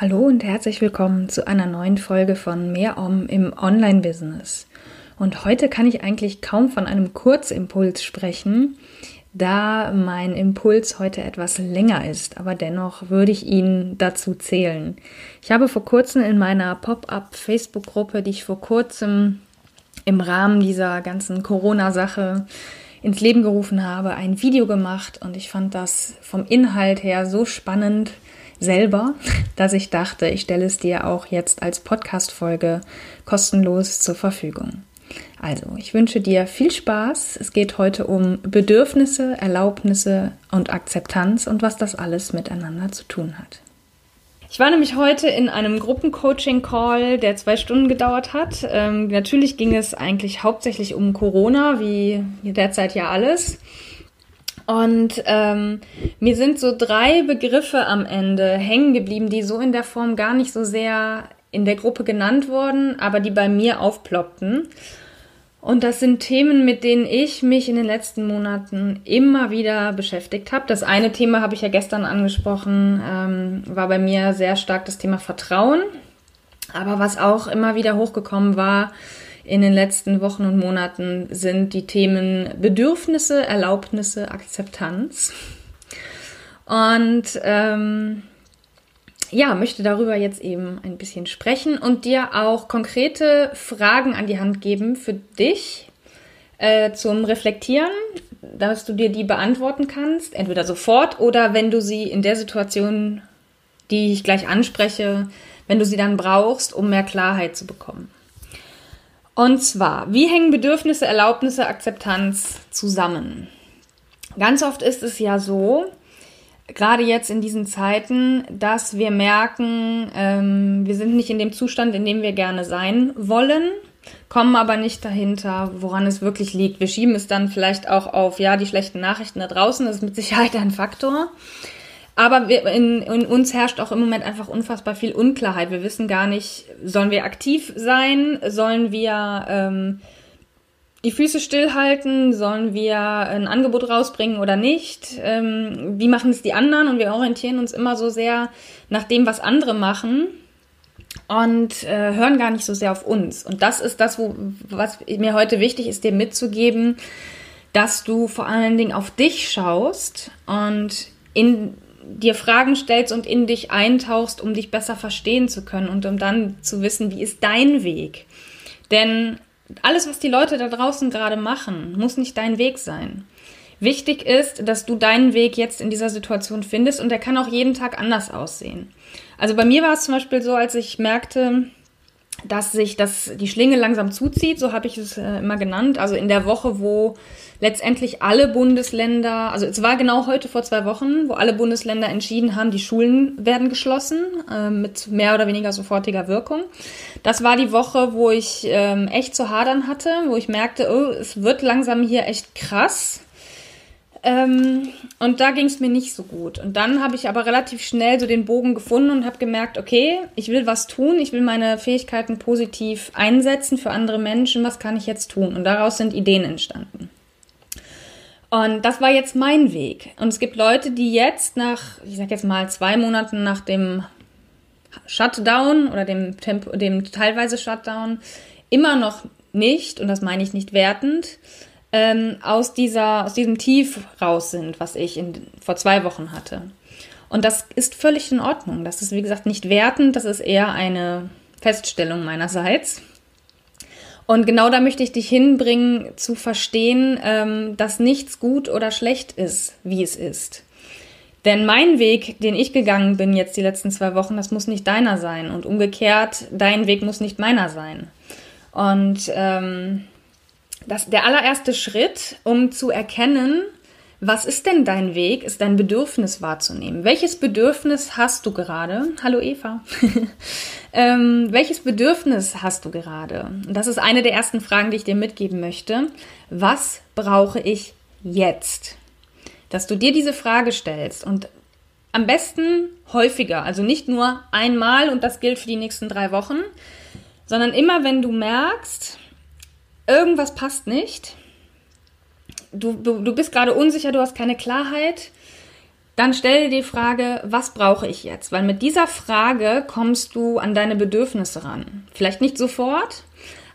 Hallo und herzlich willkommen zu einer neuen Folge von Mehr Om im Online-Business. Und heute kann ich eigentlich kaum von einem Kurzimpuls sprechen, da mein Impuls heute etwas länger ist, aber dennoch würde ich ihn dazu zählen. Ich habe vor kurzem in meiner Pop-up-Facebook-Gruppe, die ich vor kurzem im Rahmen dieser ganzen Corona-Sache ins Leben gerufen habe, ein Video gemacht und ich fand das vom Inhalt her so spannend selber, dass ich dachte, ich stelle es dir auch jetzt als Podcast-Folge kostenlos zur Verfügung. Also, ich wünsche dir viel Spaß. Es geht heute um Bedürfnisse, Erlaubnisse und Akzeptanz und was das alles miteinander zu tun hat. Ich war nämlich heute in einem Gruppencoaching-Call, der zwei Stunden gedauert hat. Ähm, natürlich ging es eigentlich hauptsächlich um Corona, wie derzeit ja alles. Und ähm, mir sind so drei Begriffe am Ende hängen geblieben, die so in der Form gar nicht so sehr in der Gruppe genannt wurden, aber die bei mir aufploppten. Und das sind Themen, mit denen ich mich in den letzten Monaten immer wieder beschäftigt habe. Das eine Thema habe ich ja gestern angesprochen, ähm, war bei mir sehr stark das Thema Vertrauen. Aber was auch immer wieder hochgekommen war in den letzten Wochen und Monaten, sind die Themen Bedürfnisse, Erlaubnisse, Akzeptanz. Und ähm, ja, möchte darüber jetzt eben ein bisschen sprechen und dir auch konkrete Fragen an die Hand geben für dich äh, zum Reflektieren, dass du dir die beantworten kannst, entweder sofort oder wenn du sie in der Situation, die ich gleich anspreche, wenn du sie dann brauchst, um mehr Klarheit zu bekommen. Und zwar, wie hängen Bedürfnisse, Erlaubnisse, Akzeptanz zusammen? Ganz oft ist es ja so, gerade jetzt in diesen Zeiten, dass wir merken, ähm, wir sind nicht in dem Zustand, in dem wir gerne sein wollen, kommen aber nicht dahinter, woran es wirklich liegt. Wir schieben es dann vielleicht auch auf, ja, die schlechten Nachrichten da draußen, das ist mit Sicherheit ein Faktor. Aber wir, in, in uns herrscht auch im Moment einfach unfassbar viel Unklarheit. Wir wissen gar nicht, sollen wir aktiv sein? Sollen wir ähm, die Füße stillhalten? Sollen wir ein Angebot rausbringen oder nicht? Ähm, wie machen es die anderen? Und wir orientieren uns immer so sehr nach dem, was andere machen und äh, hören gar nicht so sehr auf uns. Und das ist das, wo, was mir heute wichtig ist, dir mitzugeben, dass du vor allen Dingen auf dich schaust und in dir Fragen stellst und in dich eintauchst, um dich besser verstehen zu können und um dann zu wissen, wie ist dein Weg. Denn alles, was die Leute da draußen gerade machen, muss nicht dein Weg sein. Wichtig ist, dass du deinen Weg jetzt in dieser Situation findest und der kann auch jeden Tag anders aussehen. Also bei mir war es zum Beispiel so, als ich merkte, dass sich das, die Schlinge langsam zuzieht, so habe ich es äh, immer genannt. Also in der Woche, wo letztendlich alle Bundesländer, also es war genau heute vor zwei Wochen, wo alle Bundesländer entschieden haben, die Schulen werden geschlossen äh, mit mehr oder weniger sofortiger Wirkung. Das war die Woche, wo ich ähm, echt zu hadern hatte, wo ich merkte, oh, es wird langsam hier echt krass. Ähm, und da ging es mir nicht so gut. Und dann habe ich aber relativ schnell so den Bogen gefunden und habe gemerkt, okay, ich will was tun, ich will meine Fähigkeiten positiv einsetzen für andere Menschen, was kann ich jetzt tun? Und daraus sind Ideen entstanden. Und das war jetzt mein Weg. Und es gibt Leute, die jetzt nach, ich sag jetzt mal, zwei Monaten nach dem Shutdown oder dem, Tempo, dem teilweise Shutdown immer noch nicht, und das meine ich nicht wertend, ähm, aus, dieser, aus diesem Tief raus sind, was ich in, vor zwei Wochen hatte. Und das ist völlig in Ordnung. Das ist, wie gesagt, nicht wertend, das ist eher eine Feststellung meinerseits. Und genau da möchte ich dich hinbringen, zu verstehen, ähm, dass nichts gut oder schlecht ist, wie es ist. Denn mein Weg, den ich gegangen bin jetzt die letzten zwei Wochen, das muss nicht deiner sein. Und umgekehrt, dein Weg muss nicht meiner sein. Und ähm, das, der allererste Schritt, um zu erkennen, Was ist denn dein Weg, ist dein Bedürfnis wahrzunehmen? Welches Bedürfnis hast du gerade? Hallo Eva. ähm, welches Bedürfnis hast du gerade? Und das ist eine der ersten Fragen, die ich dir mitgeben möchte. Was brauche ich jetzt? Dass du dir diese Frage stellst und am besten häufiger, also nicht nur einmal und das gilt für die nächsten drei Wochen, sondern immer wenn du merkst, irgendwas passt nicht, du, du, du bist gerade unsicher, du hast keine Klarheit, dann stell dir die Frage, was brauche ich jetzt? Weil mit dieser Frage kommst du an deine Bedürfnisse ran. Vielleicht nicht sofort,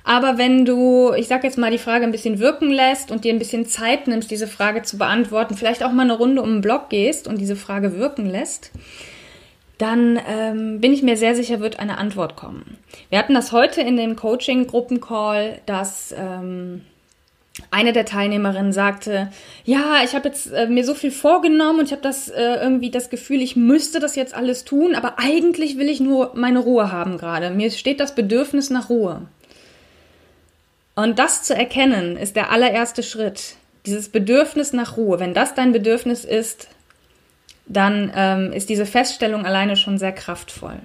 aber wenn du, ich sag jetzt mal, die Frage ein bisschen wirken lässt und dir ein bisschen Zeit nimmst, diese Frage zu beantworten, vielleicht auch mal eine Runde um den Block gehst und diese Frage wirken lässt, dann ähm, bin ich mir sehr sicher, wird eine Antwort kommen. Wir hatten das heute in dem Coaching-Gruppencall, dass ähm, eine der Teilnehmerinnen sagte, ja, ich habe jetzt äh, mir so viel vorgenommen und ich habe das äh, irgendwie das Gefühl, ich müsste das jetzt alles tun, aber eigentlich will ich nur meine Ruhe haben gerade. Mir steht das Bedürfnis nach Ruhe. Und das zu erkennen, ist der allererste Schritt. Dieses Bedürfnis nach Ruhe. Wenn das dein Bedürfnis ist, dann ähm, ist diese Feststellung alleine schon sehr kraftvoll.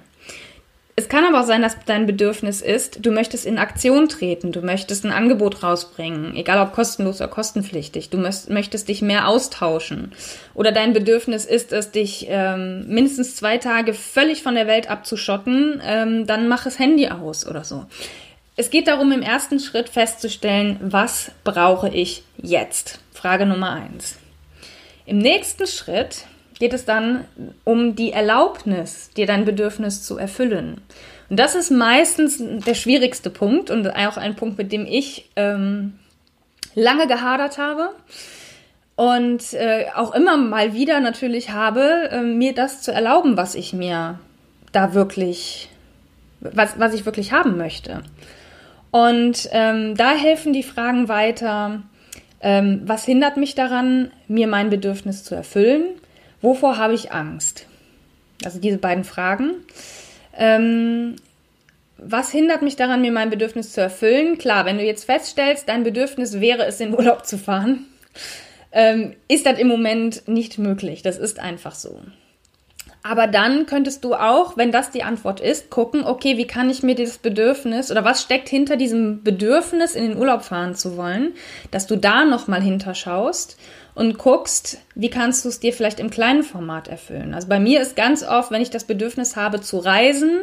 Es kann aber auch sein, dass dein Bedürfnis ist, du möchtest in Aktion treten, du möchtest ein Angebot rausbringen, egal ob kostenlos oder kostenpflichtig, du möchtest dich mehr austauschen. Oder dein Bedürfnis ist es, dich ähm, mindestens zwei Tage völlig von der Welt abzuschotten, ähm, dann mach das Handy aus oder so. Es geht darum, im ersten Schritt festzustellen, was brauche ich jetzt? Frage Nummer eins. Im nächsten Schritt geht es dann um die Erlaubnis, dir dein Bedürfnis zu erfüllen. Und das ist meistens der schwierigste Punkt und auch ein Punkt, mit dem ich ähm, lange gehadert habe und äh, auch immer mal wieder natürlich habe, äh, mir das zu erlauben, was ich mir da wirklich, was, was ich wirklich haben möchte. Und ähm, da helfen die Fragen weiter, ähm, was hindert mich daran, mir mein Bedürfnis zu erfüllen? Wovor habe ich Angst? Also diese beiden Fragen. Ähm, was hindert mich daran, mir mein Bedürfnis zu erfüllen? Klar, wenn du jetzt feststellst, dein Bedürfnis wäre es, in Urlaub zu fahren, ähm, ist das im Moment nicht möglich. Das ist einfach so. Aber dann könntest du auch, wenn das die Antwort ist, gucken, okay, wie kann ich mir dieses Bedürfnis oder was steckt hinter diesem Bedürfnis, in den Urlaub fahren zu wollen, dass du da nochmal hinterschaust und guckst, wie kannst du es dir vielleicht im kleinen Format erfüllen. Also bei mir ist ganz oft, wenn ich das Bedürfnis habe zu reisen,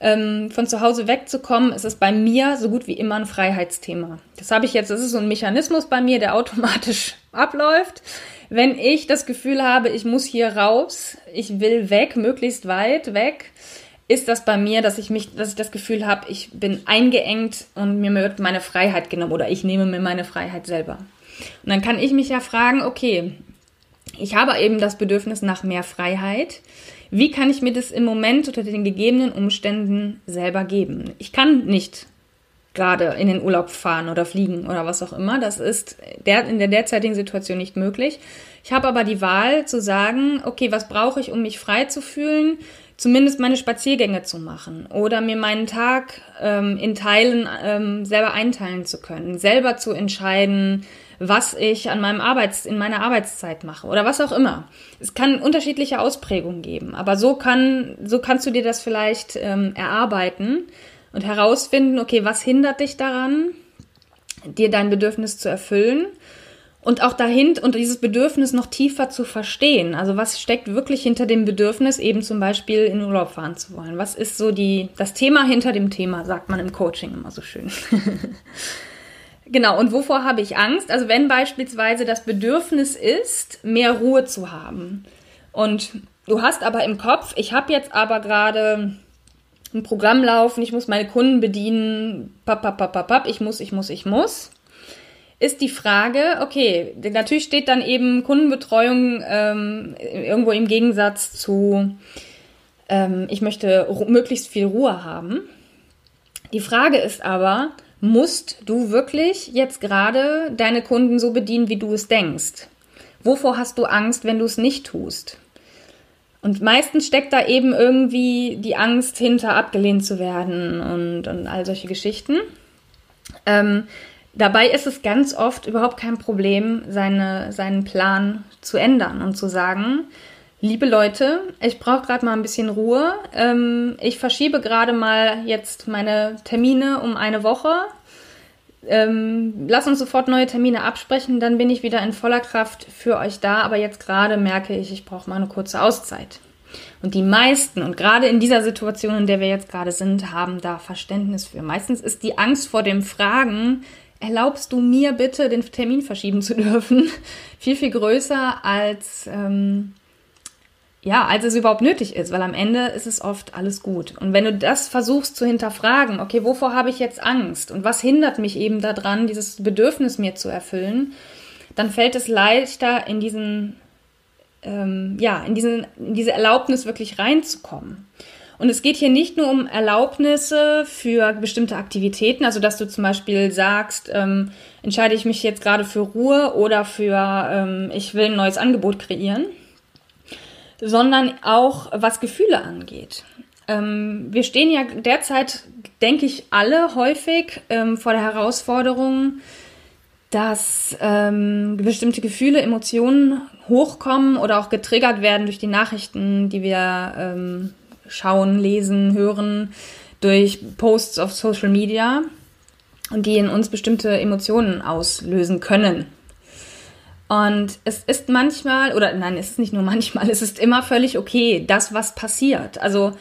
ähm, von zu Hause wegzukommen, ist es bei mir so gut wie immer ein Freiheitsthema. Das habe ich jetzt, das ist so ein Mechanismus bei mir, der automatisch abläuft. Wenn ich das Gefühl habe, ich muss hier raus, ich will weg, möglichst weit weg, ist das bei mir, dass ich mich, dass ich das Gefühl habe, ich bin eingeengt und mir wird meine Freiheit genommen oder ich nehme mir meine Freiheit selber. Und dann kann ich mich ja fragen, okay, ich habe eben das Bedürfnis nach mehr Freiheit. Wie kann ich mir das im Moment unter den gegebenen Umständen selber geben? Ich kann nicht gerade in den Urlaub fahren oder fliegen oder was auch immer. Das ist der, in der derzeitigen Situation nicht möglich. Ich habe aber die Wahl zu sagen, okay, was brauche ich, um mich frei zu fühlen? Zumindest meine Spaziergänge zu machen oder mir meinen Tag ähm, in Teilen ähm, selber einteilen zu können, selber zu entscheiden, was ich an meinem Arbeits, in meiner Arbeitszeit mache oder was auch immer. Es kann unterschiedliche Ausprägungen geben, aber so kann, so kannst du dir das vielleicht ähm, erarbeiten und herausfinden, okay, was hindert dich daran, dir dein Bedürfnis zu erfüllen und auch dahinter und dieses Bedürfnis noch tiefer zu verstehen. Also was steckt wirklich hinter dem Bedürfnis, eben zum Beispiel in Urlaub fahren zu wollen? Was ist so die, das Thema hinter dem Thema, sagt man im Coaching immer so schön. Genau, und wovor habe ich Angst? Also wenn beispielsweise das Bedürfnis ist, mehr Ruhe zu haben. Und du hast aber im Kopf, ich habe jetzt aber gerade ein Programm laufen, ich muss meine Kunden bedienen, papp, papp, papp, papp, ich muss, ich muss, ich muss. Ist die Frage, okay, natürlich steht dann eben Kundenbetreuung ähm, irgendwo im Gegensatz zu, ähm, ich möchte möglichst viel Ruhe haben. Die Frage ist aber, musst du wirklich jetzt gerade deine Kunden so bedienen, wie du es denkst? Wovor hast du Angst, wenn du es nicht tust? Und meistens steckt da eben irgendwie die Angst hinter, abgelehnt zu werden und, und all solche Geschichten. Ähm, Dabei ist es ganz oft überhaupt kein Problem, seine, seinen Plan zu ändern und zu sagen, liebe Leute, ich brauche gerade mal ein bisschen Ruhe. Ähm, ich verschiebe gerade mal jetzt meine Termine um eine Woche. Ähm, lass uns sofort neue Termine absprechen, dann bin ich wieder in voller Kraft für euch da. Aber jetzt gerade merke ich, ich brauche mal eine kurze Auszeit. Und die meisten, und gerade in dieser Situation, in der wir jetzt gerade sind, haben da Verständnis für. Meistens ist die Angst vor dem Fragen, erlaubst du mir bitte, den Termin verschieben zu dürfen, viel, viel größer als, ähm, ja, als es überhaupt nötig ist, weil am Ende ist es oft alles gut. Und wenn du das versuchst zu hinterfragen, okay, wovor habe ich jetzt Angst und was hindert mich eben daran, dieses Bedürfnis mir zu erfüllen, dann fällt es leichter in diesen, ähm, ja, in, diesen, in diese Erlaubnis wirklich reinzukommen. Und es geht hier nicht nur um Erlaubnisse für bestimmte Aktivitäten, also dass du zum Beispiel sagst, ähm, entscheide ich mich jetzt gerade für Ruhe oder für ähm, ich will ein neues Angebot kreieren, sondern auch was Gefühle angeht. Ähm, wir stehen ja derzeit, denke ich, alle häufig ähm, vor der Herausforderung, dass ähm, bestimmte Gefühle, Emotionen hochkommen oder auch getriggert werden durch die Nachrichten, die wir ähm, schauen, lesen, hören, durch Posts auf Social Media und die in uns bestimmte Emotionen auslösen können. Und es ist manchmal, oder nein, es ist nicht nur manchmal, es ist immer völlig okay, das, was passiert. Also,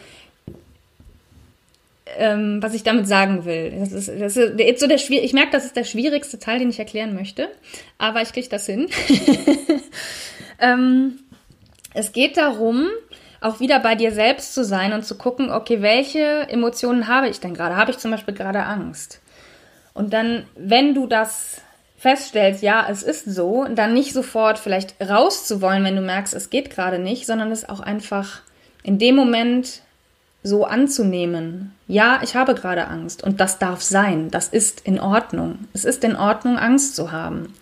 ähm, was ich damit sagen will. Das ist, das ist so der ich merke, das ist der schwierigste Teil, den ich erklären möchte, aber ich kriege das hin. ähm, es geht darum, auch wieder bei dir selbst zu sein und zu gucken, okay, welche Emotionen habe ich denn gerade? Habe ich zum Beispiel gerade Angst? Und dann, wenn du das feststellst, ja, es ist so, dann nicht sofort vielleicht rauszuwollen, wenn du merkst, es geht gerade nicht, sondern es auch einfach in dem Moment so anzunehmen. Ja, ich habe gerade Angst und das darf sein. Das ist in Ordnung. Es ist in Ordnung, Angst zu haben.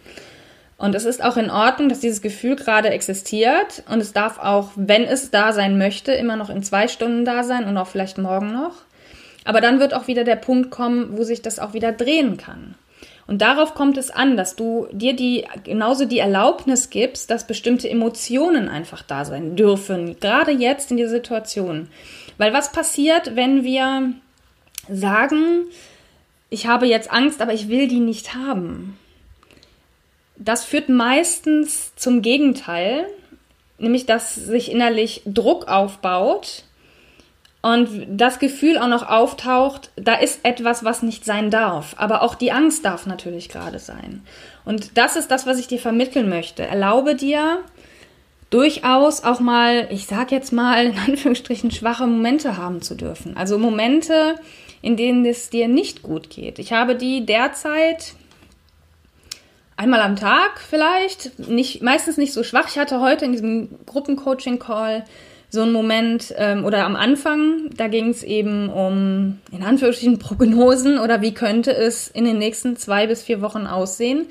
Und es ist auch in Ordnung, dass dieses Gefühl gerade existiert. Und es darf auch, wenn es da sein möchte, immer noch in zwei Stunden da sein und auch vielleicht morgen noch. Aber dann wird auch wieder der Punkt kommen, wo sich das auch wieder drehen kann. Und darauf kommt es an, dass du dir die genauso die Erlaubnis gibst, dass bestimmte Emotionen einfach da sein dürfen, gerade jetzt in dieser Situation. Weil was passiert, wenn wir sagen, ich habe jetzt Angst, aber ich will die nicht haben? Das führt meistens zum Gegenteil, nämlich dass sich innerlich Druck aufbaut und das Gefühl auch noch auftaucht, da ist etwas, was nicht sein darf. Aber auch die Angst darf natürlich gerade sein. Und das ist das, was ich dir vermitteln möchte. Erlaube dir durchaus auch mal, ich sag jetzt mal in Anführungsstrichen, schwache Momente haben zu dürfen. Also Momente, in denen es dir nicht gut geht. Ich habe die derzeit einmal am Tag vielleicht, nicht, meistens nicht so schwach. Ich hatte heute in diesem Gruppencoaching-Call so einen Moment ähm, oder am Anfang, da ging es eben um in Anführungsstrichen Prognosen oder wie könnte es in den nächsten zwei bis vier Wochen aussehen.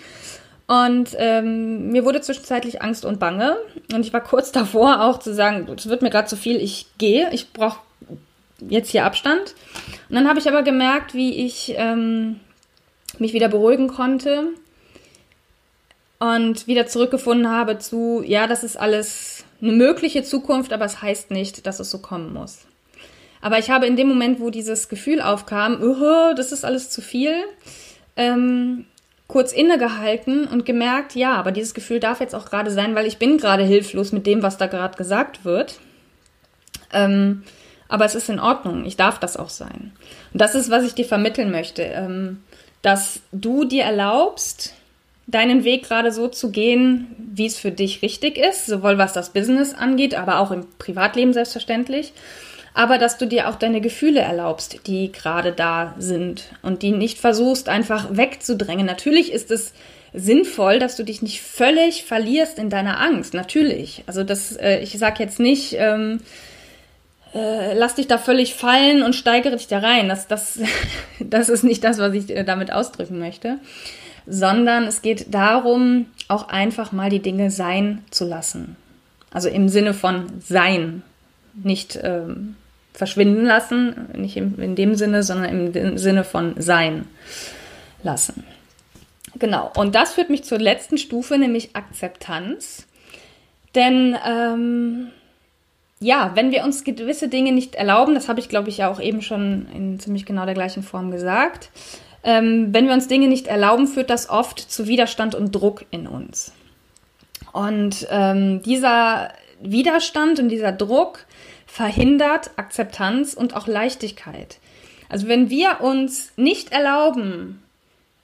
Und ähm, mir wurde zwischenzeitlich Angst und Bange. Und ich war kurz davor auch zu sagen, es wird mir gerade zu viel, ich gehe, ich brauche jetzt hier Abstand. Und dann habe ich aber gemerkt, wie ich ähm, mich wieder beruhigen konnte und wieder zurückgefunden habe zu, ja, das ist alles eine mögliche Zukunft, aber es heißt nicht, dass es so kommen muss. Aber ich habe in dem Moment, wo dieses Gefühl aufkam, uh, das ist alles zu viel, ähm, kurz innegehalten und gemerkt, ja, aber dieses Gefühl darf jetzt auch gerade sein, weil ich bin gerade hilflos mit dem, was da gerade gesagt wird. Ähm, aber es ist in Ordnung, ich darf das auch sein. Und das ist, was ich dir vermitteln möchte, ähm, dass du dir erlaubst, deinen Weg gerade so zu gehen, wie es für dich richtig ist, sowohl was das Business angeht, aber auch im Privatleben selbstverständlich. Aber dass du dir auch deine Gefühle erlaubst, die gerade da sind und die nicht versuchst einfach wegzudrängen. Natürlich ist es sinnvoll, dass du dich nicht völlig verlierst in deiner Angst. Natürlich. Also das, äh, ich sag jetzt nicht, ähm, äh, lass dich da völlig fallen und steigere dich da rein. Das, das, das ist nicht das, was ich äh, damit ausdrücken möchte sondern es geht darum, auch einfach mal die Dinge sein zu lassen. Also im Sinne von sein, nicht ähm, verschwinden lassen, nicht im, in dem Sinne, sondern im Sinne von sein lassen. Genau, und das führt mich zur letzten Stufe, nämlich Akzeptanz. Denn ähm, ja, wenn wir uns gewisse Dinge nicht erlauben, das habe ich, glaube ich, ja auch eben schon in ziemlich genau der gleichen Form gesagt, ähm, wenn wir uns Dinge nicht erlauben, führt das oft zu Widerstand und Druck in uns. Und ähm, dieser Widerstand und dieser Druck verhindert Akzeptanz und auch Leichtigkeit. Also wenn wir uns nicht erlauben,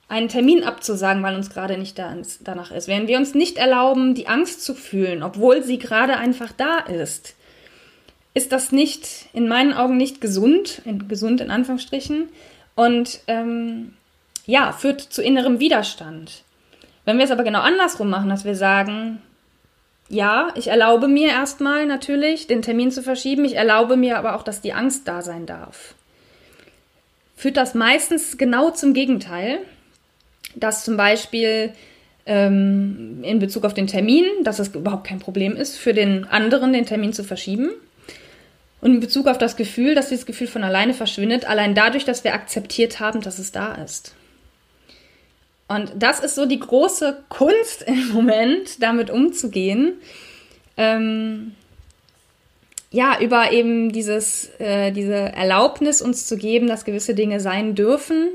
einen Termin abzusagen, weil uns gerade nicht danach ist, wenn wir uns nicht erlauben, die Angst zu fühlen, obwohl sie gerade einfach da ist, ist das nicht, in meinen Augen nicht gesund, in, gesund in Anführungsstrichen, und ähm, ja, führt zu innerem Widerstand. Wenn wir es aber genau andersrum machen, dass wir sagen, ja, ich erlaube mir erstmal natürlich, den Termin zu verschieben, ich erlaube mir aber auch, dass die Angst da sein darf. Führt das meistens genau zum Gegenteil, dass zum Beispiel ähm, in Bezug auf den Termin, dass es überhaupt kein Problem ist, für den anderen den Termin zu verschieben. Und in Bezug auf das Gefühl, dass dieses Gefühl von alleine verschwindet, allein dadurch, dass wir akzeptiert haben, dass es da ist. Und das ist so die große Kunst im Moment, damit umzugehen. Ähm, ja, über eben dieses, äh, diese Erlaubnis uns zu geben, dass gewisse Dinge sein dürfen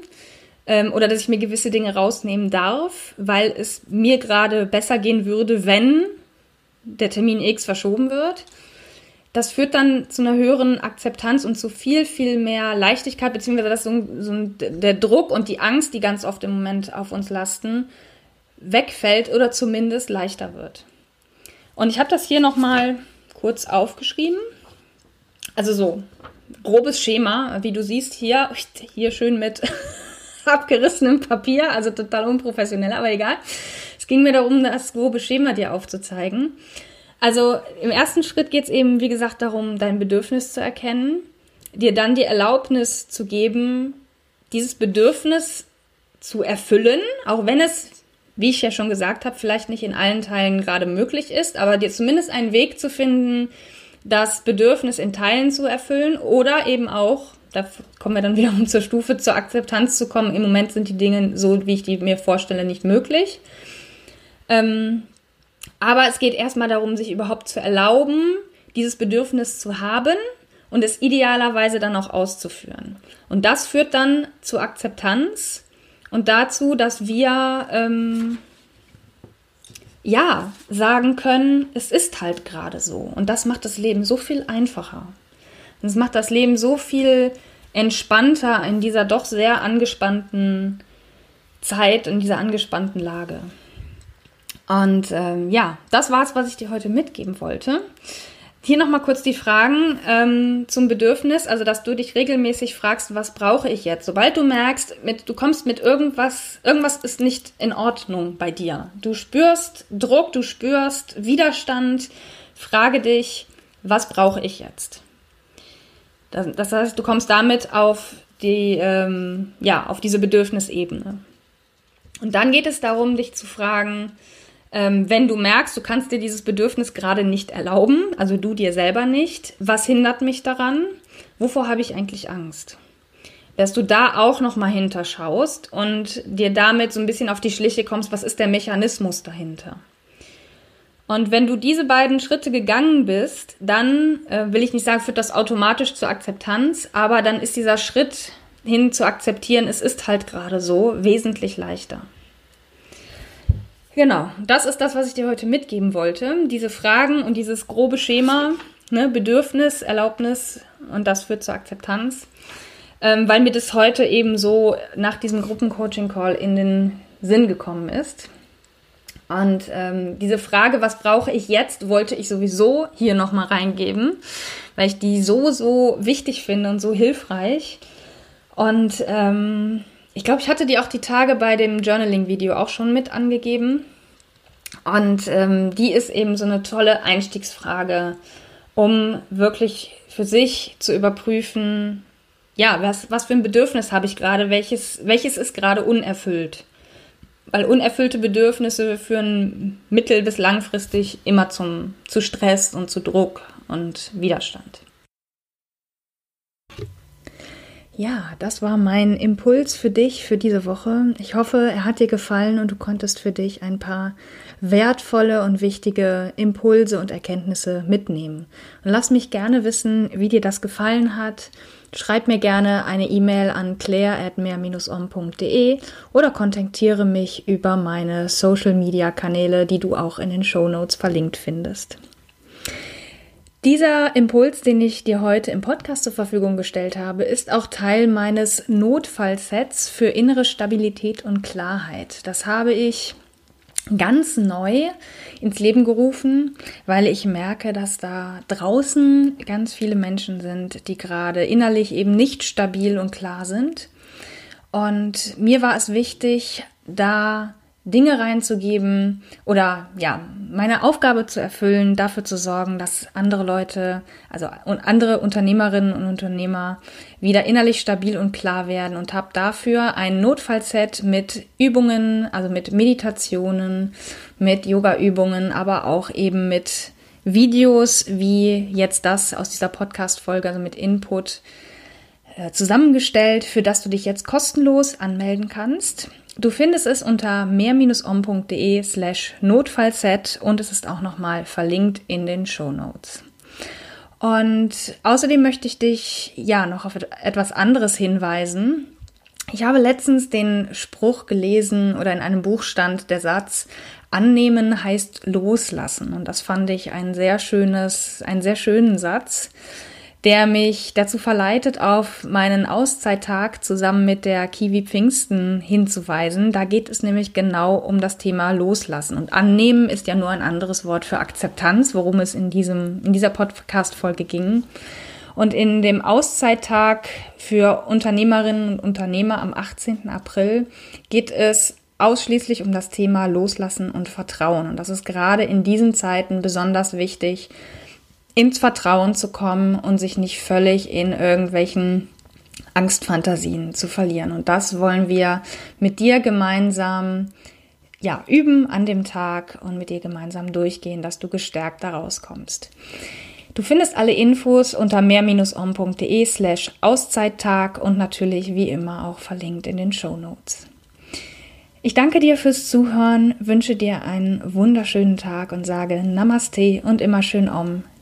ähm, oder dass ich mir gewisse Dinge rausnehmen darf, weil es mir gerade besser gehen würde, wenn der Termin X verschoben wird. Das führt dann zu einer höheren Akzeptanz und zu viel, viel mehr Leichtigkeit, beziehungsweise dass so, so der Druck und die Angst, die ganz oft im Moment auf uns lasten, wegfällt oder zumindest leichter wird. Und ich habe das hier nochmal kurz aufgeschrieben. Also so, grobes Schema, wie du siehst hier, hier schön mit abgerissenem Papier, also total unprofessionell, aber egal. Es ging mir darum, das grobe Schema dir aufzuzeigen. Also im ersten Schritt geht es eben, wie gesagt, darum, dein Bedürfnis zu erkennen, dir dann die Erlaubnis zu geben, dieses Bedürfnis zu erfüllen, auch wenn es, wie ich ja schon gesagt habe, vielleicht nicht in allen Teilen gerade möglich ist, aber dir zumindest einen Weg zu finden, das Bedürfnis in Teilen zu erfüllen oder eben auch da kommen wir dann wieder um zur Stufe, zur Akzeptanz zu kommen. Im Moment sind die Dinge so, wie ich die mir vorstelle, nicht möglich. Ähm, aber es geht erstmal darum, sich überhaupt zu erlauben, dieses Bedürfnis zu haben und es idealerweise dann auch auszuführen. Und das führt dann zur Akzeptanz und dazu, dass wir ähm, ja sagen können, es ist halt gerade so. Und das macht das Leben so viel einfacher. Und es macht das Leben so viel entspannter in dieser doch sehr angespannten Zeit, in dieser angespannten Lage. Und ähm, ja, das war es, was ich dir heute mitgeben wollte. Hier nochmal kurz die Fragen ähm, zum Bedürfnis, also dass du dich regelmäßig fragst, was brauche ich jetzt? Sobald du merkst, mit, du kommst mit irgendwas, irgendwas ist nicht in Ordnung bei dir. Du spürst Druck, du spürst Widerstand, frage dich, was brauche ich jetzt? Das, das heißt, du kommst damit auf die, ähm, ja, auf diese Bedürfnisebene. Und dann geht es darum, dich zu fragen, ähm, wenn du merkst, du kannst dir dieses Bedürfnis gerade nicht erlauben, also du dir selber nicht, was hindert mich daran? Wovor habe ich eigentlich Angst? Dass du da auch nochmal hinterschaust und dir damit so ein bisschen auf die Schliche kommst, was ist der Mechanismus dahinter? Und wenn du diese beiden Schritte gegangen bist, dann äh, will ich nicht sagen, führt das automatisch zur Akzeptanz, aber dann ist dieser Schritt hin zu akzeptieren, es ist halt gerade so, wesentlich leichter. Genau, das ist das, was ich dir heute mitgeben wollte. Diese Fragen und dieses grobe Schema, ne, Bedürfnis, Erlaubnis und das führt zur Akzeptanz, ähm, weil mir das heute eben so nach diesem Gruppencoaching-Call in den Sinn gekommen ist. Und ähm, diese Frage, was brauche ich jetzt, wollte ich sowieso hier nochmal reingeben, weil ich die so, so wichtig finde und so hilfreich. Und ähm, ich glaube, ich hatte die auch die Tage bei dem Journaling-Video auch schon mit angegeben. Und ähm, die ist eben so eine tolle Einstiegsfrage, um wirklich für sich zu überprüfen, ja, was, was für ein Bedürfnis habe ich gerade, welches, welches ist gerade unerfüllt weil unerfüllte Bedürfnisse führen mittel- bis langfristig immer zum, zu Stress und zu Druck und Widerstand. Ja, das war mein Impuls für dich für diese Woche. Ich hoffe, er hat dir gefallen und du konntest für dich ein paar wertvolle und wichtige Impulse und Erkenntnisse mitnehmen. Und lass mich gerne wissen, wie dir das gefallen hat. Schreib mir gerne eine E-Mail an claire.mehr-om.de oder kontaktiere mich über meine Social Media Kanäle, die du auch in den Show Notes verlinkt findest. Dieser Impuls, den ich dir heute im Podcast zur Verfügung gestellt habe, ist auch Teil meines Notfallsets für innere Stabilität und Klarheit. Das habe ich ganz neu ins Leben gerufen, weil ich merke, dass da draußen ganz viele Menschen sind, die gerade innerlich eben nicht stabil und klar sind. Und mir war es wichtig, da Dinge reinzugeben oder ja, meine Aufgabe zu erfüllen, dafür zu sorgen, dass andere Leute, also andere Unternehmerinnen und Unternehmer wieder innerlich stabil und klar werden und habe dafür ein Notfallset mit Übungen, also mit Meditationen, mit Yoga-Übungen, aber auch eben mit Videos wie jetzt das aus dieser Podcast-Folge, also mit Input äh, zusammengestellt, für das du dich jetzt kostenlos anmelden kannst. Du findest es unter mehr-om.de slash Notfallset und es ist auch nochmal verlinkt in den Show Notes. Und außerdem möchte ich dich ja noch auf etwas anderes hinweisen. Ich habe letztens den Spruch gelesen oder in einem Buch stand der Satz, annehmen heißt loslassen. Und das fand ich ein sehr schönes, einen sehr schönen Satz der mich dazu verleitet, auf meinen Auszeittag zusammen mit der Kiwi Pfingsten hinzuweisen. Da geht es nämlich genau um das Thema Loslassen. Und annehmen ist ja nur ein anderes Wort für Akzeptanz, worum es in, diesem, in dieser Podcast-Folge ging. Und in dem Auszeittag für Unternehmerinnen und Unternehmer am 18. April geht es ausschließlich um das Thema Loslassen und Vertrauen. Und das ist gerade in diesen Zeiten besonders wichtig, ins Vertrauen zu kommen und sich nicht völlig in irgendwelchen Angstfantasien zu verlieren. Und das wollen wir mit dir gemeinsam ja, üben an dem Tag und mit dir gemeinsam durchgehen, dass du gestärkt da rauskommst. Du findest alle Infos unter mehr-om.de slash Auszeittag und natürlich wie immer auch verlinkt in den Show Notes. Ich danke dir fürs Zuhören, wünsche dir einen wunderschönen Tag und sage Namaste und immer schön Om,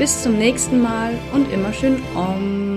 Bis zum nächsten Mal und immer schön Om.